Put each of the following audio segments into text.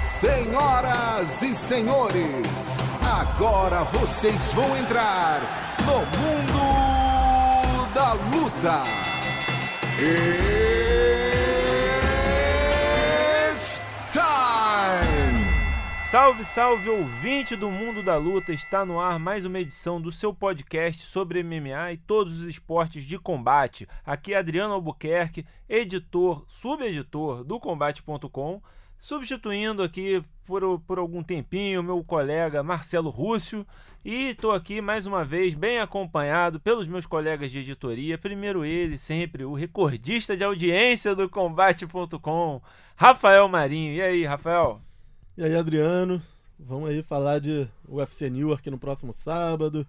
Senhoras e senhores, agora vocês vão entrar no mundo da luta. It's time! Salve, salve, ouvinte do mundo da luta! Está no ar mais uma edição do seu podcast sobre MMA e todos os esportes de combate. Aqui é Adriano Albuquerque, editor, subeditor do Combate.com, substituindo aqui por, por algum tempinho meu colega Marcelo Rússio. E estou aqui mais uma vez bem acompanhado pelos meus colegas de editoria. Primeiro ele, sempre o recordista de audiência do Combate.com, Rafael Marinho. E aí, Rafael? E aí, Adriano, vamos aí falar de UFC Newark no próximo sábado,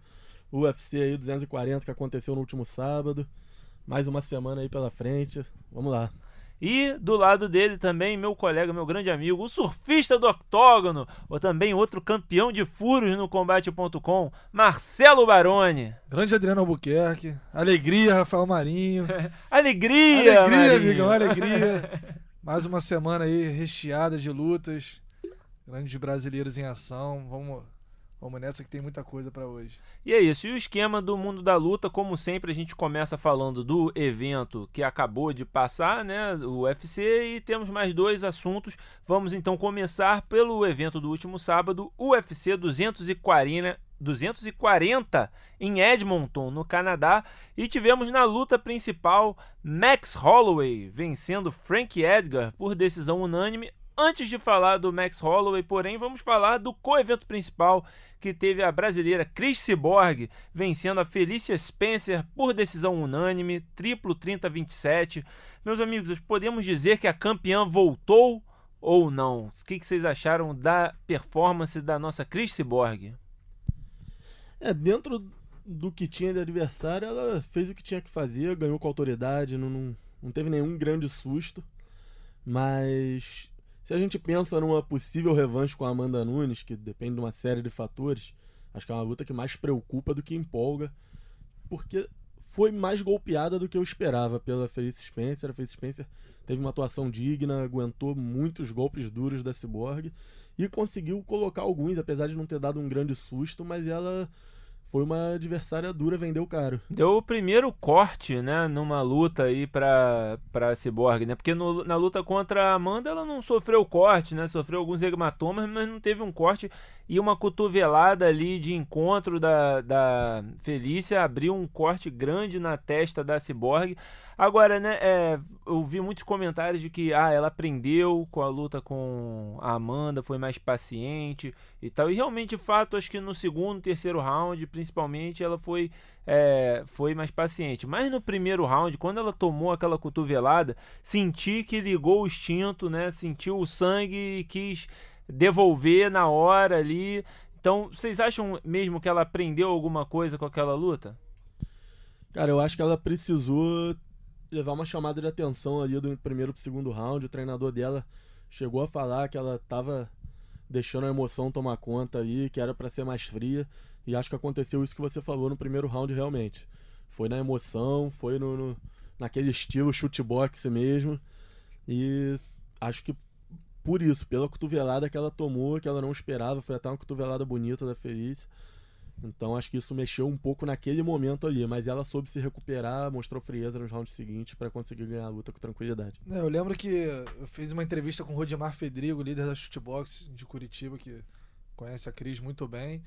UFC aí 240 que aconteceu no último sábado. Mais uma semana aí pela frente. Vamos lá. E do lado dele também, meu colega, meu grande amigo, o surfista do octógono, ou também outro campeão de furos no combate.com, Marcelo Baroni. Grande Adriano Albuquerque. Alegria, Rafael Marinho. alegria, Alegria, Marinho. amigão, alegria. Mais uma semana aí recheada de lutas. Grandes brasileiros em ação. Vamos, vamos nessa que tem muita coisa pra hoje. E é isso. E o esquema do mundo da luta, como sempre, a gente começa falando do evento que acabou de passar, né? O UFC, e temos mais dois assuntos. Vamos então começar pelo evento do último sábado, UFC 240. 240 em Edmonton, no Canadá, e tivemos na luta principal Max Holloway vencendo Frank Edgar por decisão unânime. Antes de falar do Max Holloway, porém, vamos falar do co-evento principal que teve a brasileira Chris Cyborg vencendo a Felicia Spencer por decisão unânime, triplo 30-27. Meus amigos, podemos dizer que a campeã voltou ou não? O que vocês acharam da performance da nossa Chris Cyborg? É, dentro do que tinha de adversário, ela fez o que tinha que fazer, ganhou com autoridade, não, não, não teve nenhum grande susto. Mas se a gente pensa numa possível revanche com a Amanda Nunes, que depende de uma série de fatores, acho que é uma luta que mais preocupa do que empolga, porque foi mais golpeada do que eu esperava pela Felice Spencer. A Felice Spencer teve uma atuação digna, aguentou muitos golpes duros da Cyborg e conseguiu colocar alguns, apesar de não ter dado um grande susto, mas ela foi uma adversária dura, vendeu caro. Deu o primeiro corte, né, numa luta aí pra, pra Cyborg, né? Porque no- na luta contra a Amanda ela não sofreu corte, né? Sofreu alguns hematomas, mas não teve um corte e uma cotovelada ali de encontro da, da Felícia abriu um corte grande na testa da Cyborg. Agora, né, é, eu vi muitos comentários de que ah, ela aprendeu com a luta com a Amanda, foi mais paciente e tal. E realmente, de fato, acho que no segundo, terceiro round, principalmente, ela foi, é, foi mais paciente. Mas no primeiro round, quando ela tomou aquela cotovelada, senti que ligou o instinto, né? Sentiu o sangue e quis devolver na hora ali. Então, vocês acham mesmo que ela aprendeu alguma coisa com aquela luta? Cara, eu acho que ela precisou levar uma chamada de atenção ali do primeiro pro segundo round. O treinador dela chegou a falar que ela tava deixando a emoção tomar conta ali, que era pra ser mais fria. E acho que aconteceu isso que você falou no primeiro round realmente. Foi na emoção, foi no, no- naquele estilo chute-boxe mesmo. E acho que por isso, pela cotovelada que ela tomou, que ela não esperava, foi até uma cotovelada bonita da Felícia. Então acho que isso mexeu um pouco naquele momento ali, mas ela soube se recuperar, mostrou frieza nos rounds seguintes pra conseguir ganhar a luta com tranquilidade. É, eu lembro que eu fiz uma entrevista com o Rodimar Fedrigo, líder da Shootbox de Curitiba, que conhece a Cris muito bem.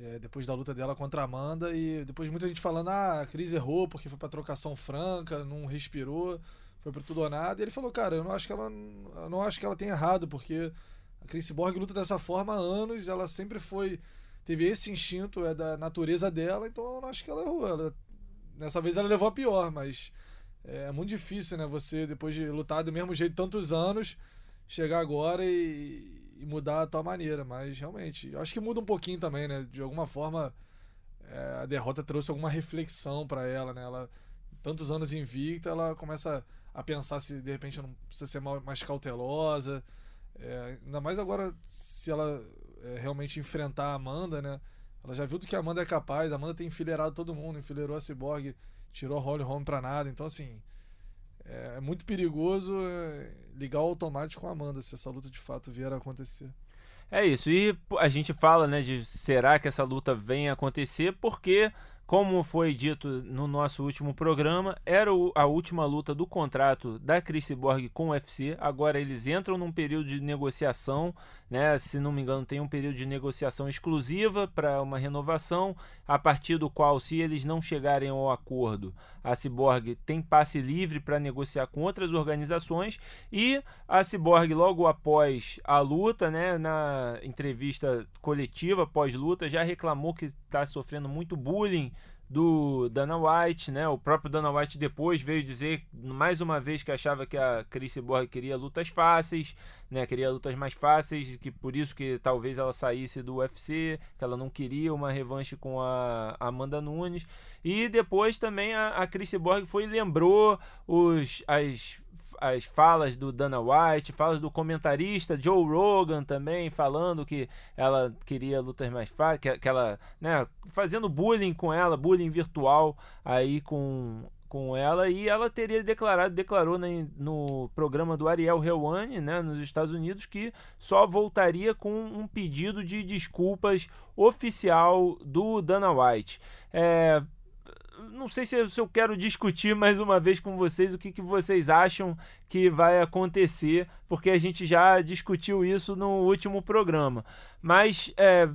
é, depois da luta dela contra a Amanda, e depois muita gente falando: ah, a Cris errou porque foi pra trocação franca, não respirou, foi pra tudo ou nada. E ele falou: cara, eu não acho que ela, eu não acho que ela tenha errado, porque a Cris Borg luta dessa forma há anos, ela sempre foi. Teve esse instinto, é da natureza dela, então eu não acho que ela errou. Ela, dessa vez ela levou a pior, mas é muito difícil, né? Você, depois de lutar do mesmo jeito tantos anos, chegar agora e, e mudar a tua maneira. Mas realmente, eu acho que muda um pouquinho também, né? De alguma forma, é, a derrota trouxe alguma reflexão para ela, né? Ela, tantos anos invicta, ela começa a pensar se de repente não precisa ser mais cautelosa. É, ainda mais agora, se ela é, realmente enfrentar a Amanda, né? Ela já viu do que a Amanda é capaz. A Amanda tem enfileirado todo mundo, enfileirou a Cyborg, tirou a Holly Holm pra nada. Então, assim, é, é muito perigoso é, ligar o automático com a Amanda se essa luta de fato vier a acontecer. É isso. E a gente fala, né, de será que essa luta vem a acontecer? Porque como foi dito no nosso último programa, era a última luta do contrato da Chris Borg com o UFC. Agora eles entram num período de negociação, né? Se não me engano, tem um período de negociação exclusiva para uma renovação, a partir do qual, se eles não chegarem ao acordo, a Cyborg tem passe livre para negociar com outras organizações e a Cyborg logo após a luta, né, na entrevista coletiva pós-luta, já reclamou que está sofrendo muito bullying do Dana White, né? O próprio Dana White depois veio dizer mais uma vez que achava que a Chris Borg queria lutas fáceis, né? Queria lutas mais fáceis, que por isso que talvez ela saísse do UFC, que ela não queria uma revanche com a Amanda Nunes. E depois também a, a Chris Borg foi lembrou os as as falas do Dana White, falas do comentarista Joe Rogan também, falando que ela queria lutas mais fáceis, que, que ela, né, fazendo bullying com ela, bullying virtual aí com com ela e ela teria declarado, declarou no programa do Ariel Helwani, né, nos Estados Unidos, que só voltaria com um pedido de desculpas oficial do Dana White. É, não sei se eu, quero discutir mais uma vez com vocês o que, que vocês acham que vai acontecer, porque a gente já discutiu isso no último programa. Mas é,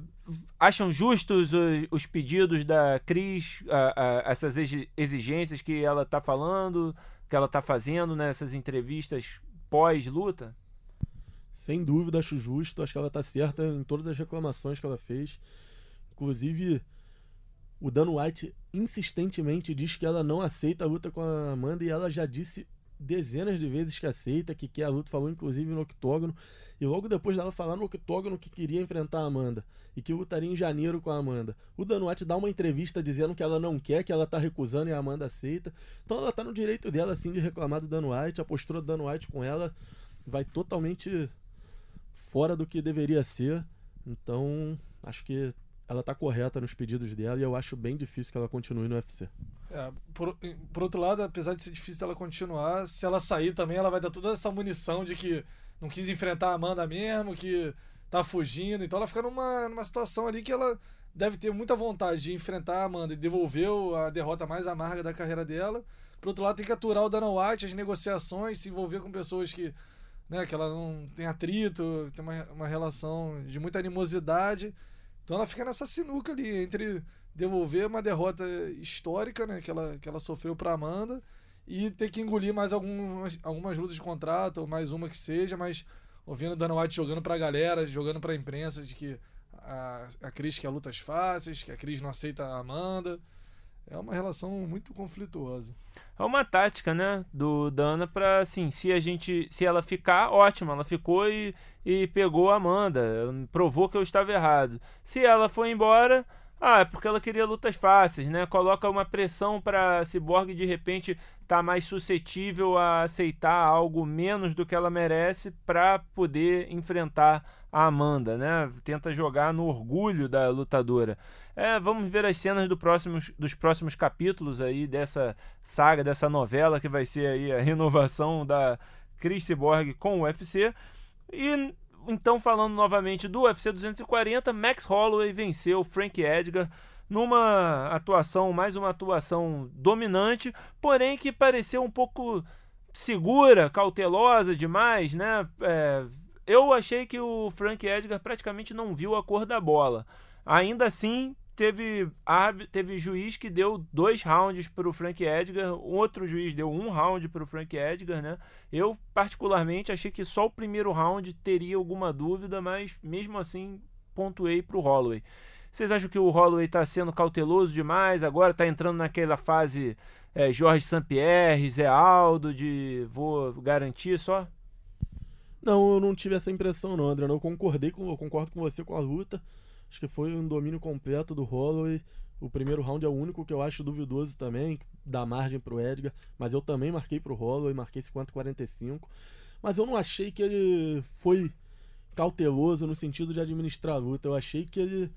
acham justos os, os, pedidos da Cris, a, a, essas exigências que ela está falando, que ela está fazendo nessas entrevistas pós-luta? Sem dúvida, acho justo. Acho que ela está certa em todas as reclamações que ela fez. Inclusive, o Dan White insistentemente diz que ela não aceita a luta com a Amanda e ela já disse dezenas de vezes que aceita, que quer a luta, falou inclusive no octógono. E logo depois dela falar no octógono que queria enfrentar a Amanda e que lutaria em janeiro com a Amanda. O Dan White dá uma entrevista dizendo que ela não quer, que ela tá recusando e a Amanda aceita. Então ela tá no direito dela, assim, de reclamar do Dan White. A postura do Dan White com ela vai totalmente fora do que deveria ser. Então, acho que ela tá correta nos pedidos dela e eu acho bem difícil que ela continue no UFC. É, por, por outro lado, apesar de ser difícil ela continuar, se ela sair também, ela vai dar toda essa munição de que não quis enfrentar a Amanda mesmo, que tá fugindo. Então ela fica numa, numa situação ali que ela deve ter muita vontade de enfrentar a Amanda e devolver a derrota mais amarga da carreira dela. Por outro lado, tem que aturar o Dana White, as negociações, se envolver com pessoas que, né, que ela não tem atrito, tem uma, uma relação de muita animosidade. Então ela fica nessa sinuca ali entre devolver uma derrota histórica, né, que ela, que ela sofreu para Amanda e ter que engolir mais algumas, algumas lutas de contrato, ou mais uma que seja, mas ouvindo Dana White jogando pra galera, jogando pra imprensa de que a, a Cris quer lutas fáceis, que a Cris não aceita a Amanda. É uma relação muito conflituosa. É uma tática, né, do Dana para assim, se a gente, se ela ficar, ótimo, ela ficou e, e pegou a Amanda, provou que eu estava errado. Se ela foi embora, ah, é porque ela queria lutas fáceis, né? Coloca uma pressão para Cyborg de repente tá mais suscetível a aceitar algo menos do que ela merece para poder enfrentar a Amanda, né? Tenta jogar no orgulho da lutadora. É, vamos ver as cenas do próximos, dos próximos capítulos aí dessa saga, dessa novela que vai ser aí a renovação da Chris Cyborg com o UFC. E então, falando novamente do UFC 240, Max Holloway venceu Frank Edgar numa atuação, mais uma atuação dominante, porém que pareceu um pouco segura, cautelosa demais, né? É, eu achei que o Frank Edgar praticamente não viu a cor da bola. Ainda assim, teve, teve juiz que deu dois rounds para o Frank Edgar, outro juiz deu um round para o Frank Edgar, né? Eu, particularmente, achei que só o primeiro round teria alguma dúvida, mas mesmo assim pontuei para o Holloway. Vocês acham que o Holloway está sendo cauteloso demais? Agora está entrando naquela fase é, Jorge Sampierre, Zé Aldo, de vou garantir só? Não, eu não tive essa impressão não, André. Eu concordei com, eu concordo com você com a luta. Acho que foi um domínio completo do Holloway. O primeiro round é o único que eu acho duvidoso também, dá margem pro Edgar, mas eu também marquei pro Holloway, marquei 50-45. Mas eu não achei que ele foi cauteloso no sentido de administrar a luta. Eu achei que ele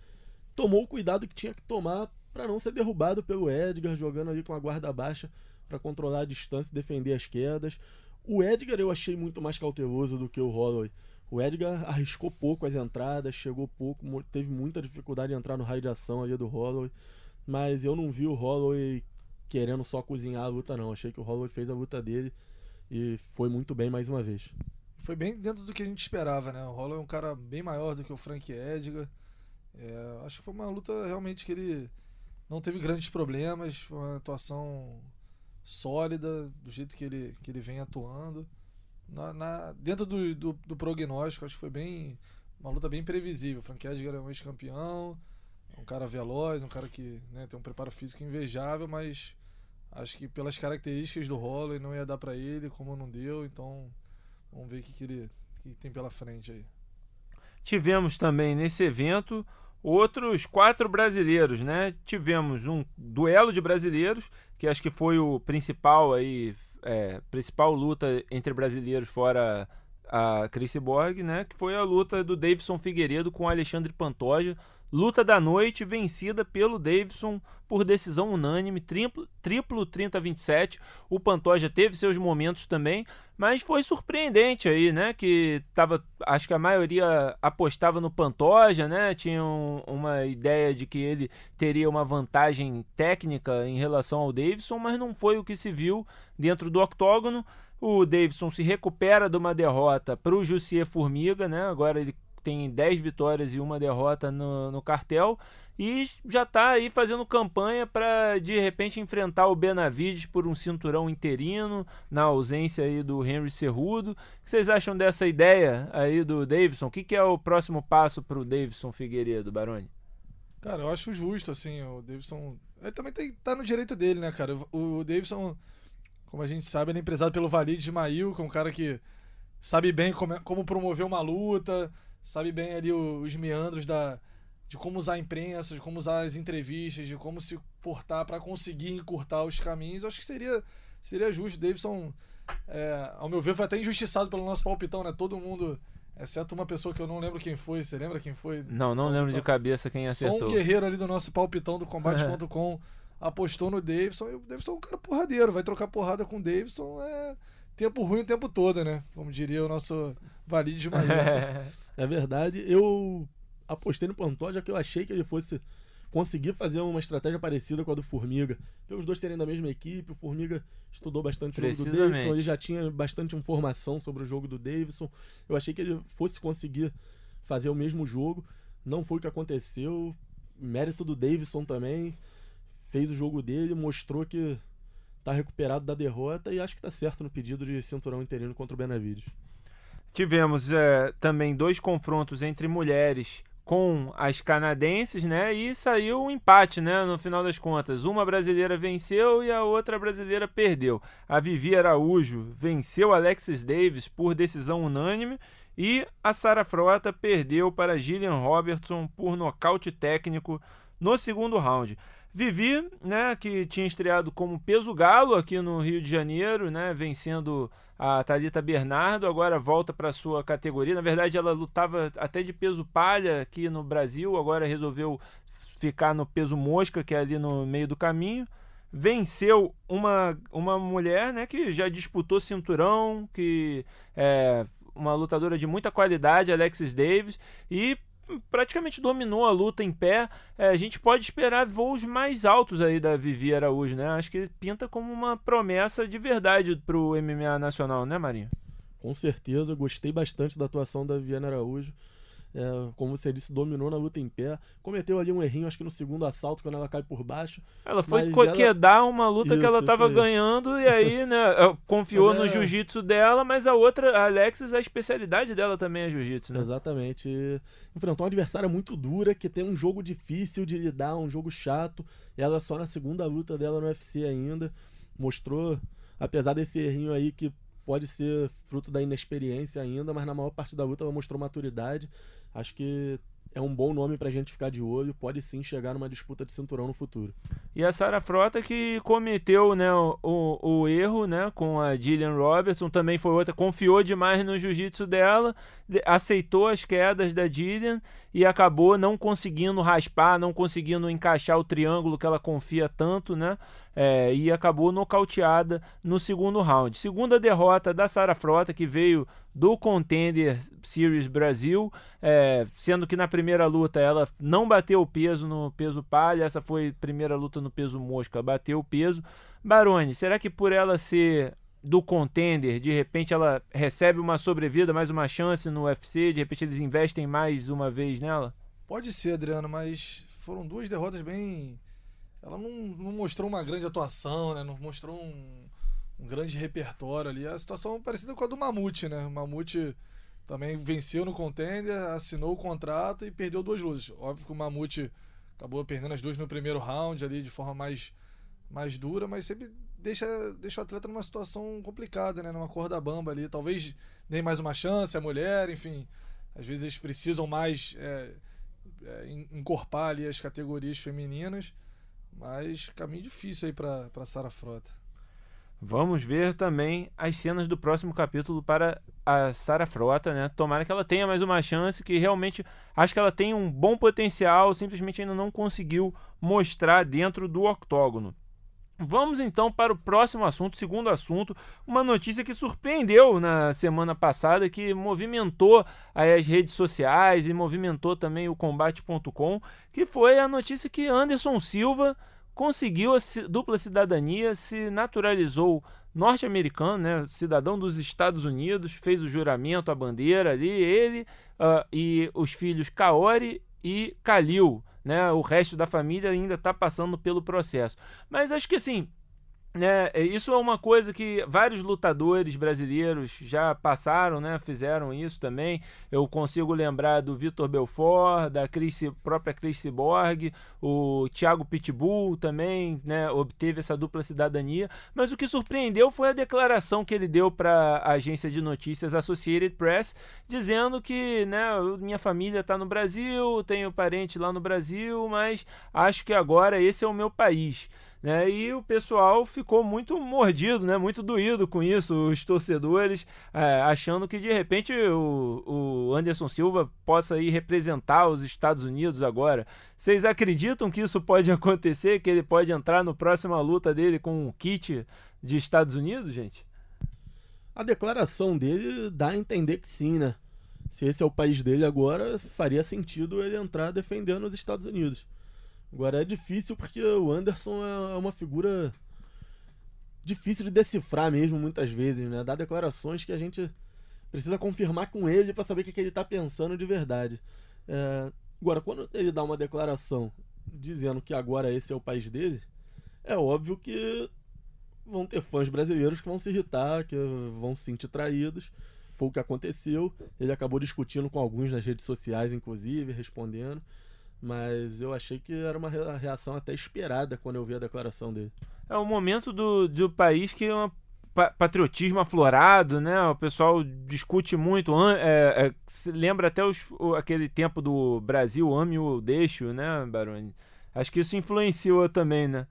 tomou o cuidado que tinha que tomar para não ser derrubado pelo Edgar, jogando ali com a guarda baixa para controlar a distância e defender as quedas. O Edgar eu achei muito mais cauteloso do que o Holloway. O Edgar arriscou pouco as entradas, chegou pouco, teve muita dificuldade de entrar no raio de ação ali do Holloway. Mas eu não vi o Holloway querendo só cozinhar a luta, não. Achei que o Holloway fez a luta dele e foi muito bem mais uma vez. Foi bem dentro do que a gente esperava, né? O Holloway é um cara bem maior do que o Frank Edgar. É, acho que foi uma luta realmente que ele não teve grandes problemas. Foi uma atuação sólida, do jeito que ele, que ele vem atuando. Na, na dentro do, do, do, prognóstico, acho que foi bem. Uma luta bem previsível. O Frank Edgar é um ex-campeão, é um cara veloz, um cara que né, tem um preparo físico invejável, mas acho que pelas características do Holloway não ia dar para ele, como não deu, então vamos ver o que, que ele que tem pela frente aí. Tivemos também nesse evento outros quatro brasileiros, né? Tivemos um duelo de brasileiros, que acho que foi o principal aí, é, principal luta entre brasileiros fora a Chris Borg, né? Que foi a luta do Davidson Figueiredo com o Alexandre Pantoja, Luta da noite vencida pelo Davidson por decisão unânime, triplo, triplo 30-27. O Pantoja teve seus momentos também, mas foi surpreendente aí, né? Que tava, acho que a maioria apostava no Pantoja, né? Tinha um, uma ideia de que ele teria uma vantagem técnica em relação ao Davidson, mas não foi o que se viu dentro do octógono. O Davidson se recupera de uma derrota para o Jussier Formiga, né? Agora ele tem 10 vitórias e uma derrota no, no cartel e já está aí fazendo campanha para de repente enfrentar o Benavides por um cinturão interino na ausência aí do Henry Cerrudo. O que vocês acham dessa ideia aí do Davidson? O que, que é o próximo passo para o Davidson Figueiredo, Baroni? Cara, eu acho justo, assim, o Davidson. Ele também tem, tá no direito dele, né, cara? O, o Davidson, como a gente sabe, ele é empresário pelo Valide de Mail, que é um cara que sabe bem como, é, como promover uma luta, sabe bem ali os meandros da, de como usar a imprensa, de como usar as entrevistas, de como se portar para conseguir encurtar os caminhos. Eu acho que seria, seria justo. Davidson, é, ao meu ver, foi até injustiçado pelo nosso palpitão, né? Todo mundo, exceto uma pessoa que eu não lembro quem foi. Você lembra quem foi? Não, não lembro de cabeça quem acertou. Só um guerreiro ali do nosso palpitão do combate.com apostou no Davidson. E o Davidson é um cara porradeiro, vai trocar porrada com o Davidson. É tempo ruim o tempo todo, né? Como diria o nosso Valide de É verdade. Eu apostei no Pantoja que eu achei que ele fosse conseguir fazer uma estratégia parecida com a do Formiga. Pelos dois terem da mesma equipe, o Formiga estudou bastante o jogo do Davidson, ele já tinha bastante informação sobre o jogo do Davidson. Eu achei que ele fosse conseguir fazer o mesmo jogo. Não foi o que aconteceu. Mérito do Davidson também. Fez o jogo dele, mostrou que está recuperado da derrota e acho que está certo no pedido de cinturão interino contra o Benavides. Tivemos é, também dois confrontos entre mulheres com as canadenses, né? E saiu um empate, né? No final das contas, uma brasileira venceu e a outra brasileira perdeu. A Vivi Araújo venceu Alexis Davis por decisão unânime e a Sara Frota perdeu para Gillian Robertson por nocaute técnico no segundo round. Vivi, né, que tinha estreado como peso galo aqui no Rio de Janeiro, né, vencendo a Talita Bernardo, agora volta para sua categoria. Na verdade, ela lutava até de peso palha aqui no Brasil, agora resolveu ficar no peso mosca, que é ali no meio do caminho. Venceu uma, uma mulher né, que já disputou cinturão, que é uma lutadora de muita qualidade, Alexis Davis, e praticamente dominou a luta em pé. É, a gente pode esperar voos mais altos aí da Vivi Araújo, né? Acho que pinta como uma promessa de verdade para o MMA nacional, né, Marinho? Com certeza, gostei bastante da atuação da Viviane Araújo. É, como você disse, dominou na luta em pé. Cometeu ali um errinho, acho que no segundo assalto, quando ela cai por baixo. Ela foi quedar ela... uma luta isso, que ela estava ganhando e aí, né, confiou é... no jiu-jitsu dela, mas a outra, a Alexis, a especialidade dela também é jiu-jitsu, né? Exatamente. Enfrentou uma adversária muito dura, que tem um jogo difícil de lidar, um jogo chato. Ela só na segunda luta dela no UFC ainda. Mostrou, apesar desse errinho aí que pode ser fruto da inexperiência ainda, mas na maior parte da luta ela mostrou maturidade acho que é um bom nome pra gente ficar de olho, pode sim chegar numa disputa de cinturão no futuro. E a Sara Frota que cometeu né, o, o, erro né, com a Gillian Robertson, também foi outra, confiou demais no jiu-jitsu dela, aceitou as quedas da Gillian e acabou não conseguindo raspar, não conseguindo encaixar o triângulo que ela confia tanto, né? É, e acabou nocauteada no segundo round. Segunda derrota da Sara Frota, que veio do Contender Series Brasil, é, sendo que na primeira luta ela não bateu o peso no peso palha, essa foi a primeira luta no peso mosca, bateu o peso. Baroni, será que por ela ser do contender, de repente ela recebe uma sobrevida, mais uma chance no UFC, de repente eles investem mais uma vez nela? Pode ser, Adriano, mas foram duas derrotas bem. Ela não, não mostrou uma grande atuação, né? Não mostrou um, um grande repertório ali. A situação parecida com a do Mamute, né? O Mamute também venceu no contender, assinou o contrato e perdeu duas lutas. Óbvio que o Mamute acabou perdendo as duas no primeiro round ali de forma mais, mais dura, mas sempre deixa, deixa o atleta numa situação complicada, né? Numa corda bamba ali. Talvez nem mais uma chance, a mulher, enfim. Às vezes eles precisam mais é, é, encorpar ali as categorias femininas. Mas caminho difícil aí para Sara Frota. Vamos ver também as cenas do próximo capítulo para a Sara Frota, né? Tomara que ela tenha mais uma chance, que realmente acho que ela tem um bom potencial, simplesmente ainda não conseguiu mostrar dentro do octógono. Vamos então para o próximo assunto, segundo assunto, uma notícia que surpreendeu na semana passada, que movimentou as redes sociais e movimentou também o combate.com, que foi a notícia que Anderson Silva conseguiu a dupla cidadania, se naturalizou norte-americano, né, cidadão dos Estados Unidos, fez o juramento, a bandeira ali, ele uh, e os filhos Kaori e Kalil né? O resto da família ainda está passando pelo processo. Mas acho que assim, né, isso é uma coisa que vários lutadores brasileiros já passaram, né, fizeram isso também. Eu consigo lembrar do Vitor Belfort, da Chris, própria Chris Cyborg, o Thiago Pitbull também né, obteve essa dupla cidadania. Mas o que surpreendeu foi a declaração que ele deu para a agência de notícias Associated Press, dizendo que né, minha família está no Brasil, tenho parente lá no Brasil, mas acho que agora esse é o meu país. Né? E o pessoal ficou muito mordido, né? muito doído com isso, os torcedores, é, achando que de repente o, o Anderson Silva possa ir representar os Estados Unidos agora. Vocês acreditam que isso pode acontecer? Que ele pode entrar no próxima luta dele com um kit de Estados Unidos, gente? A declaração dele dá a entender que sim, né? Se esse é o país dele agora, faria sentido ele entrar defendendo os Estados Unidos. Agora é difícil porque o Anderson é, é uma figura difícil de decifrar mesmo muitas vezes, né? Dá declarações que a gente precisa confirmar com ele para saber o que, que ele está pensando de verdade. É... Agora, quando ele dá uma declaração dizendo que agora esse é o país dele, é óbvio que vão ter fãs brasileiros que vão se irritar, que vão se sentir traídos. Foi o que aconteceu. Ele acabou discutindo com alguns nas redes sociais, inclusive, respondendo. Mas eu achei que era uma reação até esperada quando eu vi a declaração dele. É o momento do, do país que é um patriotismo aflorado, né? O pessoal discute muito, é, é, lembra até os, o, aquele tempo do Brasil, ame ou deixo, né, Baroni? Acho que isso influenciou também, né?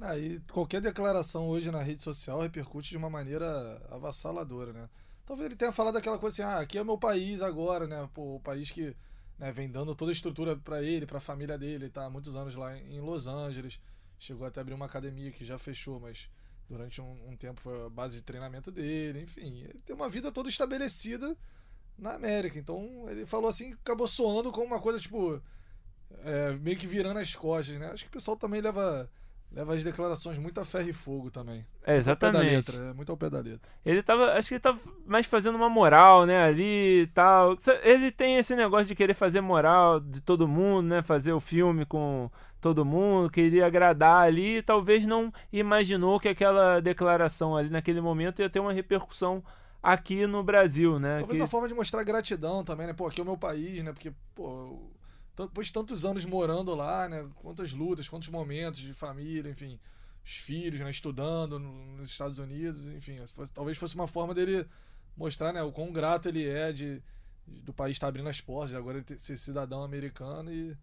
Ah, e qualquer declaração hoje na rede social repercute de uma maneira avassaladora, né? Talvez ele tenha falado aquela coisa assim, ah, aqui é o meu país agora, né? Pô, o país que né, toda a estrutura para ele, para a família dele. Ele tá muitos anos lá em Los Angeles. Chegou até a abrir uma academia que já fechou, mas durante um, um tempo foi a base de treinamento dele. Enfim, ele tem uma vida toda estabelecida na América. Então ele falou assim, acabou soando como uma coisa tipo. É, meio que virando as costas, né? Acho que o pessoal também leva leva as declarações muito a ferro e fogo também. É, exatamente. Muito ao pé da letra, é, muito ao pé da letra. Ele tava, acho que ele tava mais fazendo uma moral, né, ali e tal. Ele tem esse negócio de querer fazer moral de todo mundo, né, fazer o filme com todo mundo, queria agradar ali, e talvez não imaginou que aquela declaração ali naquele momento ia ter uma repercussão aqui no Brasil, né? Talvez que... uma forma de mostrar gratidão também, né? Pô, aqui é o meu país, né? Porque, pô, depois de tantos anos morando lá, né? Quantas lutas, quantos momentos de família, enfim, os filhos, né? Estudando nos Estados Unidos, enfim, talvez fosse uma forma dele mostrar, né? O quão grato ele é de, do país estar abrindo as portas, agora ele ser cidadão americano e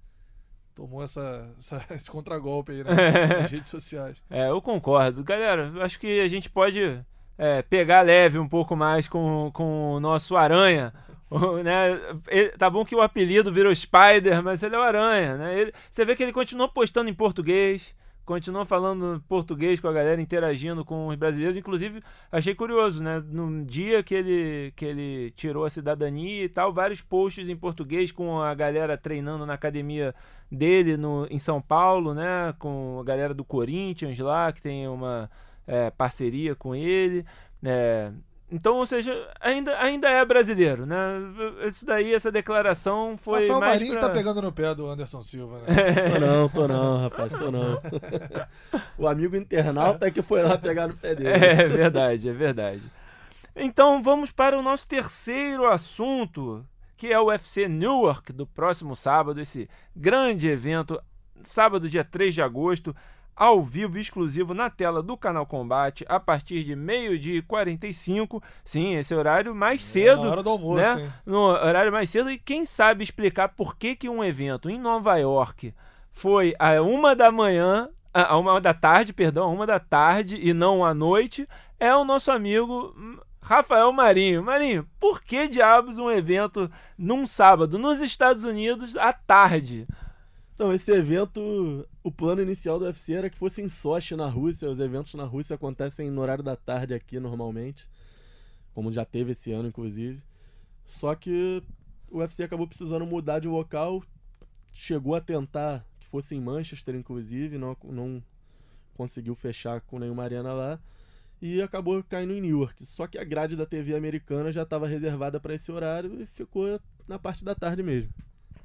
tomou essa, essa esse contragolpe aí né, nas redes sociais. É, eu concordo. Galera, acho que a gente pode é, pegar leve um pouco mais com, com o nosso Aranha, né? Ele- tá bom que o apelido virou Spider, mas ele é o Aranha, né? Ele- você vê que ele continuou postando em português, continuou falando português com a galera, interagindo com os brasileiros. Inclusive, achei curioso, né? No dia que ele, que ele tirou a cidadania e tal, vários posts em português com a galera treinando na academia dele no, em São Paulo, né? Com a galera do Corinthians lá, que tem uma é, parceria com ele. É, então, ou seja, ainda, ainda é brasileiro, né? Isso daí, essa declaração foi Rafael mais Marinho pra... tá pegando no pé do Anderson Silva, né? Tô não, tô não, rapaz, tô não. o amigo internauta é que foi lá pegar no pé dele. É verdade, é verdade. Então vamos para o nosso terceiro assunto, que é o UFC Newark do próximo sábado, esse grande evento, sábado, dia 3 de agosto, ao vivo, exclusivo na tela do canal Combate, a partir de meio-dia e 45. Sim, esse horário mais cedo. Na hora do almoço, né? hein? no horário mais cedo e quem sabe explicar por que, que um evento em Nova York foi a uma da manhã, a uma da tarde, perdão, a uma da tarde e não à noite, é o nosso amigo Rafael Marinho. Marinho, por que diabos um evento num sábado nos Estados Unidos à tarde? Então, esse evento, o plano inicial do UFC era que fosse em Sochi, na Rússia. Os eventos na Rússia acontecem no horário da tarde aqui, normalmente. Como já teve esse ano, inclusive. Só que o UFC acabou precisando mudar de local. Chegou a tentar que fosse em Manchester, inclusive. Não, não conseguiu fechar com nenhuma arena lá. E acabou caindo em Newark. Só que a grade da TV americana já estava reservada para esse horário e ficou na parte da tarde mesmo.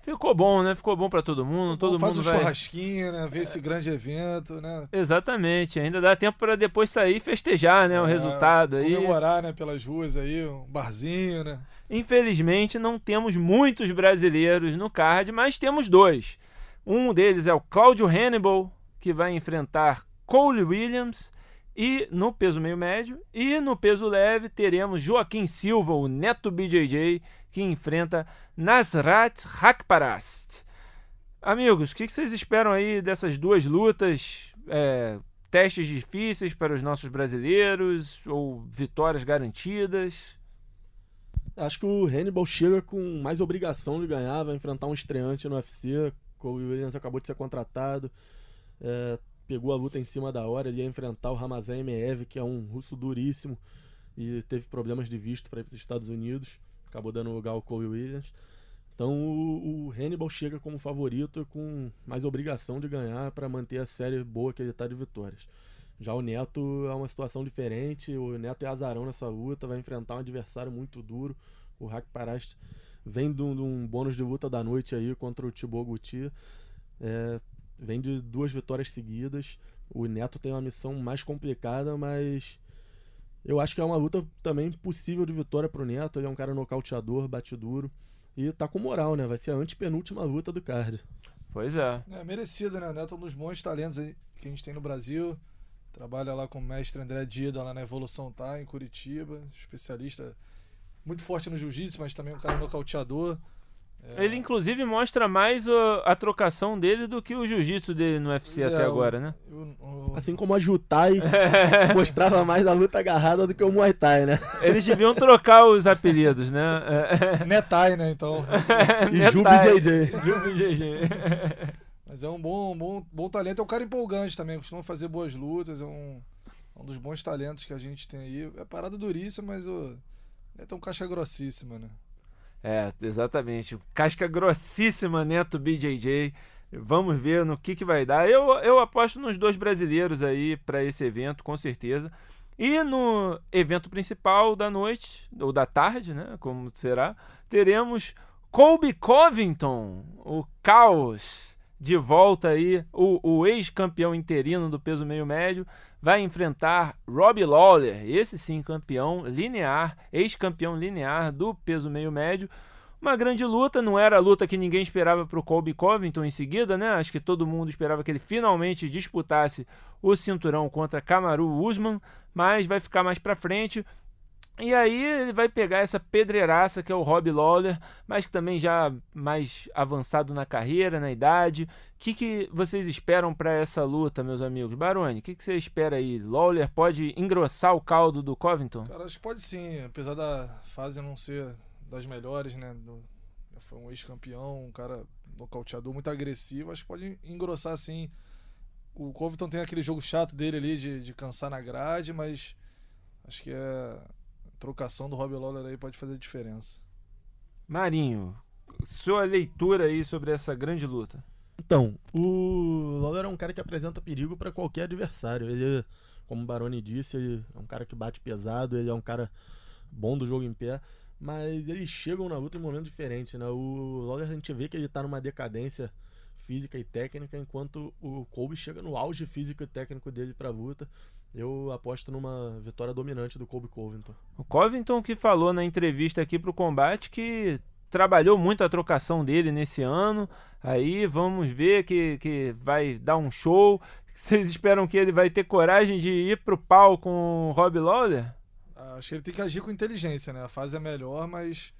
Ficou bom, né? Ficou bom pra todo mundo, todo Faz mundo um vai... churrasquinho, né? Ver esse grande evento, né? Exatamente, ainda dá tempo pra depois sair e festejar, né, o É, resultado aí. Comemorar, né? Pelas ruas aí, um barzinho, né? Infelizmente, não temos muitos brasileiros no card, mas temos dois. Um deles é o Cláudio Hannibal, que vai enfrentar Cole Williams, e no peso meio médio. E no peso leve teremos Joaquim Silva, o neto BJJ, que enfrenta Nasrat Hakparast. Amigos, o que vocês esperam aí dessas duas lutas? É, testes difíceis para os nossos brasileiros ou vitórias garantidas? Acho que o Hannibal chega com mais obrigação de ganhar, vai enfrentar um estreante no UFC. O Williams acabou de ser contratado, é, pegou a luta em cima da hora. Ele ia enfrentar o Ramazan Emeev, que é um russo duríssimo e teve problemas de visto para ir para os Estados Unidos. Acabou dando lugar ao Cole Williams. Então o, o Hannibal chega como favorito com mais obrigação de ganhar para manter a série boa que ele está de vitórias. Já o Neto é uma situação diferente. O Neto é azarão nessa luta, vai enfrentar um adversário muito duro. O Hack Parast vem de um, de um bônus de luta da noite aí contra o Thibaut Gouti. É, vem de duas vitórias seguidas. O Neto tem uma missão mais complicada, mas eu acho que é uma luta também possível de vitória pro Neto. Ele é um cara nocauteador, bate duro. E tá com moral, né? Vai ser a antepenúltima luta do card. Pois é. É merecido, né? O Neto é um dos bons talentos aí que a gente tem no Brasil. Trabalha lá com o mestre André Dida lá na Evolução Tá, em Curitiba. Especialista muito forte no jiu-jitsu, mas também um cara nocauteador. É, Ele, inclusive, mostra mais o- a trocação dele do que o jiu-jitsu dele no UFC é, até o- agora, né? o- o- Assim como a Jutai mostrava mais a luta agarrada do que o Muay Thai, né? Eles deviam trocar os apelidos, né? Netai, né? Então. E Ju Netai. BJJ. Ju BJJ. Mas é um bom, bom, bom talento. É um cara empolgante também, costuma fazer boas lutas. É um, um dos bons talentos que a gente tem aí. É parada duríssima, mas o é um caixa grossíssima, né? É, exatamente. Casca grossíssima, Neto BJJ. Vamos ver no que, que vai dar. Eu, eu aposto nos dois brasileiros aí para esse evento, com certeza. E no evento principal da noite, ou da tarde, né? Como será, teremos Colby Covington, o caos, de volta aí, o, o ex-campeão interino do peso meio médio, vai enfrentar Robbie Lawler, esse sim campeão linear, ex-campeão linear do peso meio médio. Uma grande luta, não era a luta que ninguém esperava para o Colby Covington em seguida, né? Acho que todo mundo esperava que ele finalmente disputasse o cinturão contra Kamaru Usman, mas vai ficar mais para frente. E aí ele vai pegar essa pedreiraça que é o Rob Lawler, mas que também já mais avançado na carreira, na idade. O que, que vocês esperam para essa luta, meus amigos? Baroni, o que, que você espera aí? Lawler pode engrossar o caldo do Covington? Cara, acho que pode sim, apesar da fase não ser das melhores, né? Foi um ex-campeão, um cara nocauteador muito agressivo. Acho que pode engrossar assim. O Covington tem aquele jogo chato dele ali de, de cansar na grade, mas acho que é trocação do Robbie Lawler aí pode fazer diferença. Marinho, sua leitura aí sobre essa grande luta. Então, o Lawler é um cara que apresenta perigo para qualquer adversário. Ele, como o Baroni disse, ele é um cara que bate pesado, ele é um cara bom do jogo em pé, mas eles chegam na luta em momentos diferentes, né? O Lawler a gente vê que ele tá numa decadência física e técnica, enquanto o Colby chega no auge físico e técnico dele pra luta. Eu aposto numa vitória dominante do Colby Covington. O Covington que falou na entrevista aqui pro combate que trabalhou muito a trocação dele nesse ano. Aí vamos ver que, que vai dar um show. Vocês esperam que ele vai ter coragem de ir pro pau com o Rob Lawler? Acho que ele tem que agir com inteligência, né? A fase é melhor, mas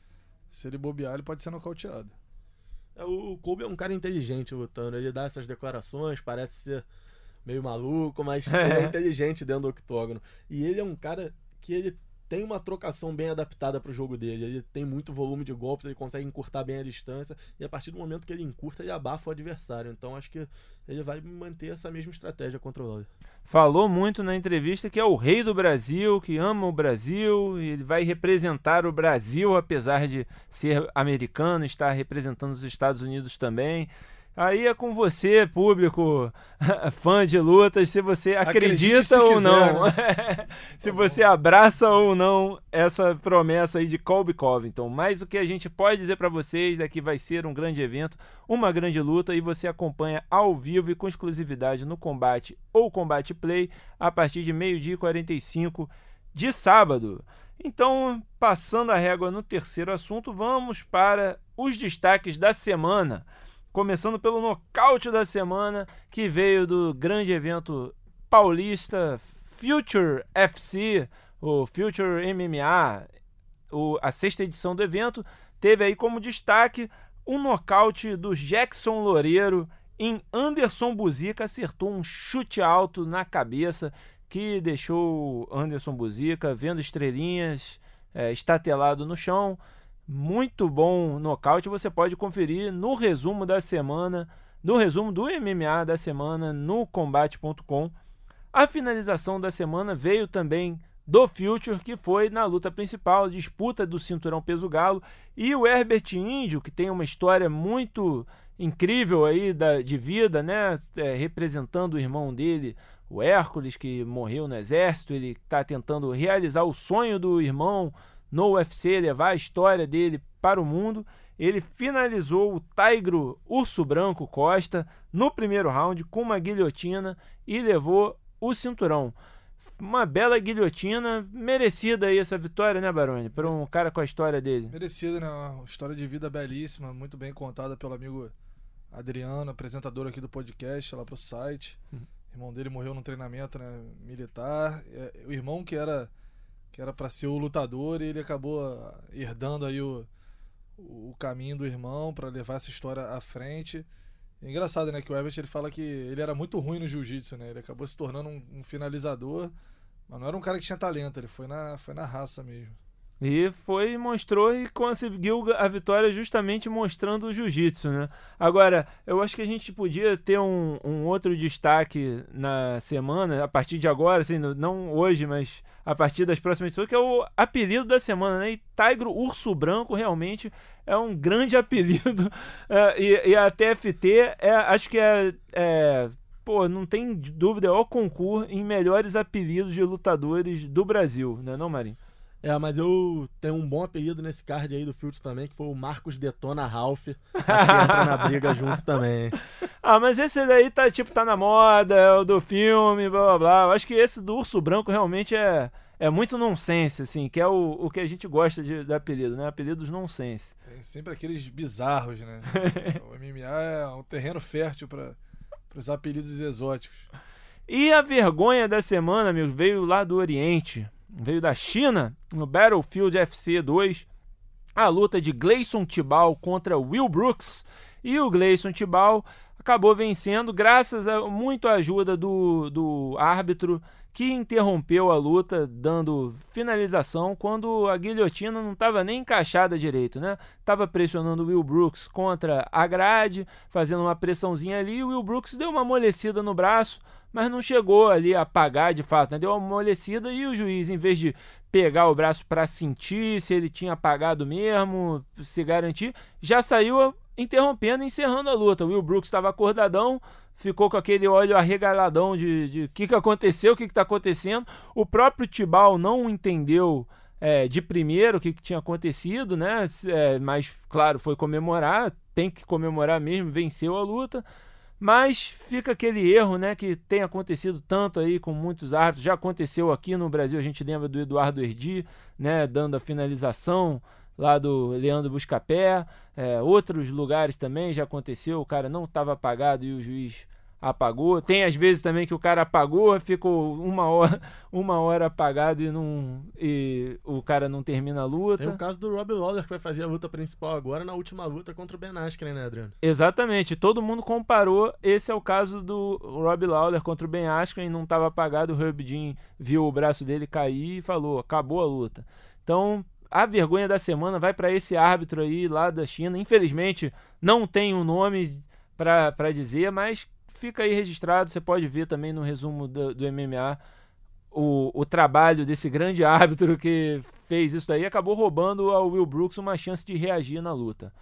se ele bobear, ele pode ser nocauteado. É, o Kobe é um cara inteligente lutando. Ele dá essas declarações, parece ser meio maluco, mas é. é inteligente dentro do octógono. E ele é um cara que ele tem uma trocação bem adaptada para o jogo dele. Ele tem muito volume de golpes, ele consegue encurtar bem a distância e a partir do momento que ele encurta, ele abafa o adversário. Então acho que ele vai manter essa mesma estratégia contra o Lawler. Falou muito na entrevista que é o rei do Brasil, que ama o Brasil, e ele vai representar o Brasil apesar de ser americano, estar representando os Estados Unidos também. Aí é com você, público, fã de lutas, se você acredita ou não. Né? se tá você abraça ou não essa promessa aí de Colby Covington. Mas o que a gente pode dizer para vocês é que vai ser um grande evento, uma grande luta e você acompanha ao vivo e com exclusividade no Combate ou Combate Play a partir de meio-dia e 45 de sábado. Então, passando a régua no terceiro assunto, vamos para os destaques da semana começando pelo nocaute da semana, que veio do grande evento paulista Future FC, o Future MMA, o, a sexta edição do evento, teve aí como destaque um nocaute do Jackson Loureiro em Anderson Buzica, acertou um chute alto na cabeça que deixou Anderson Buzica vendo estrelinhas, é, estatelado no chão muito bom nocaute. Você pode conferir no resumo da semana, no resumo do MMA da semana no combate.com. A finalização da semana veio também do Future, que foi na luta principal, disputa do cinturão peso galo, e o Herbert Índio, que tem uma história muito incrível aí da, de vida, né, é, representando o irmão dele, o Hércules, que morreu no exército, ele está tentando realizar o sonho do irmão, no UFC, levar a história dele para o mundo. Ele finalizou o Tigro Urso Branco Costa no primeiro round com uma guilhotina e levou o cinturão. Uma bela guilhotina, merecida aí essa vitória, né, Baroni? Para um cara com a história dele. Merecida, né? Uma história de vida belíssima, muito bem contada pelo amigo Adriano, apresentador aqui do podcast, lá pro site. Uhum. O irmão dele morreu no treinamento né, militar. É, o irmão que era que era para ser o lutador e ele acabou ah, herdando aí o, o caminho do irmão para levar essa história à frente. É engraçado, né, que o Herbert ele fala que ele era muito ruim no jiu-jitsu, né? Ele acabou se tornando um, um, finalizador, mas não era um cara que tinha talento, ele foi na, foi na raça mesmo. E foi, mostrou e conseguiu a vitória justamente mostrando o jiu-jitsu, né? Agora, eu acho que a gente podia ter um, um, outro destaque na semana, a partir de agora, assim, não hoje, mas a partir das próximas edições, que é o apelido da semana, né? E Tigro Urso Branco realmente é um grande apelido. É, e, e, a TFT, é, acho que é, é pô, não tem dúvida, é o concurso em melhores apelidos de lutadores do Brasil, né, não, Marinho? É, mas eu tenho um bom apelido nesse card aí do Filtro também, que foi o Marcos Detona Ralph. Acho que entra na briga juntos também. Ah, mas esse daí tá, tipo, tá na moda, é o do filme, blá blá blá. Eu acho que esse do Urso Branco realmente é, é muito nonsense, assim, que é o, o que a gente gosta de, de apelido, né? Apelidos nonsense. Tem sempre aqueles bizarros, né? o MMA é um terreno fértil para os apelidos exóticos. E a vergonha da semana, amigos, veio lá do Oriente veio da China, no Battlefield FC 2, a luta de Gleison Tibal contra Will Brooks. E o Gleison Tibal acabou vencendo graças a muito à ajuda do, do árbitro que interrompeu a luta dando finalização quando a guilhotina não estava nem encaixada direito, né? Pressionando o Will Brooks contra a grade, fazendo uma pressãozinha ali, o Will Brooks deu uma amolecida no braço, mas não chegou ali a apagar de fato, né? Deu uma amolecida e o juiz, em vez de pegar o braço para sentir se ele tinha apagado mesmo, se garantir, já saiu interrompendo encerrando a luta. O Will Brooks estava acordadão, ficou com aquele olho arregaladão de o que, que aconteceu, o que está acontecendo. O próprio Tibal não entendeu é, de primeiro o que, que tinha acontecido, né? É, mas, claro, foi comemorar, tem que comemorar mesmo, venceu a luta. Mas fica aquele erro, né, que tem acontecido tanto aí com muitos árbitros. Já aconteceu aqui no Brasil, a gente lembra do Eduardo Erdi, né, dando a finalização lá do Leandro Buscapé. É, outros lugares também já aconteceu, o cara não estava apagado e o juiz apagou. Tem às vezes também que o cara apagou, ficou uma hora, uma hora apagado e, não, e o cara não termina a luta. Tem o caso do Rob Lawler que vai fazer a luta principal agora na última luta contra o Ben Askren, né, Adriano? Exatamente, todo mundo comparou. Esse é o caso do Rob Lawler contra o Ben Askren, não estava apagado, o Herb Dean viu o braço dele cair e falou: acabou a luta. Então, a vergonha da semana vai para esse árbitro aí lá da China. Infelizmente, não tem um nome para dizer, mas fica aí registrado. Você pode ver também no resumo do, do MMA o, o trabalho desse grande árbitro que fez isso daí. Acabou roubando ao Will Brooks uma chance de reagir na luta.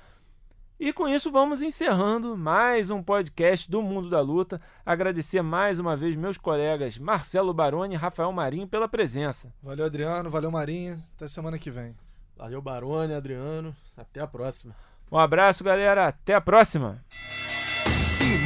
E com isso vamos encerrando mais um podcast do Mundo da Luta. Agradecer mais uma vez meus colegas Marcelo Baroni e Rafael Marinho pela presença. Valeu, Adriano. Valeu, Marinho. Até semana que vem. Valeu, Baroni, Adriano. Até a próxima. Um abraço, galera. Até a próxima.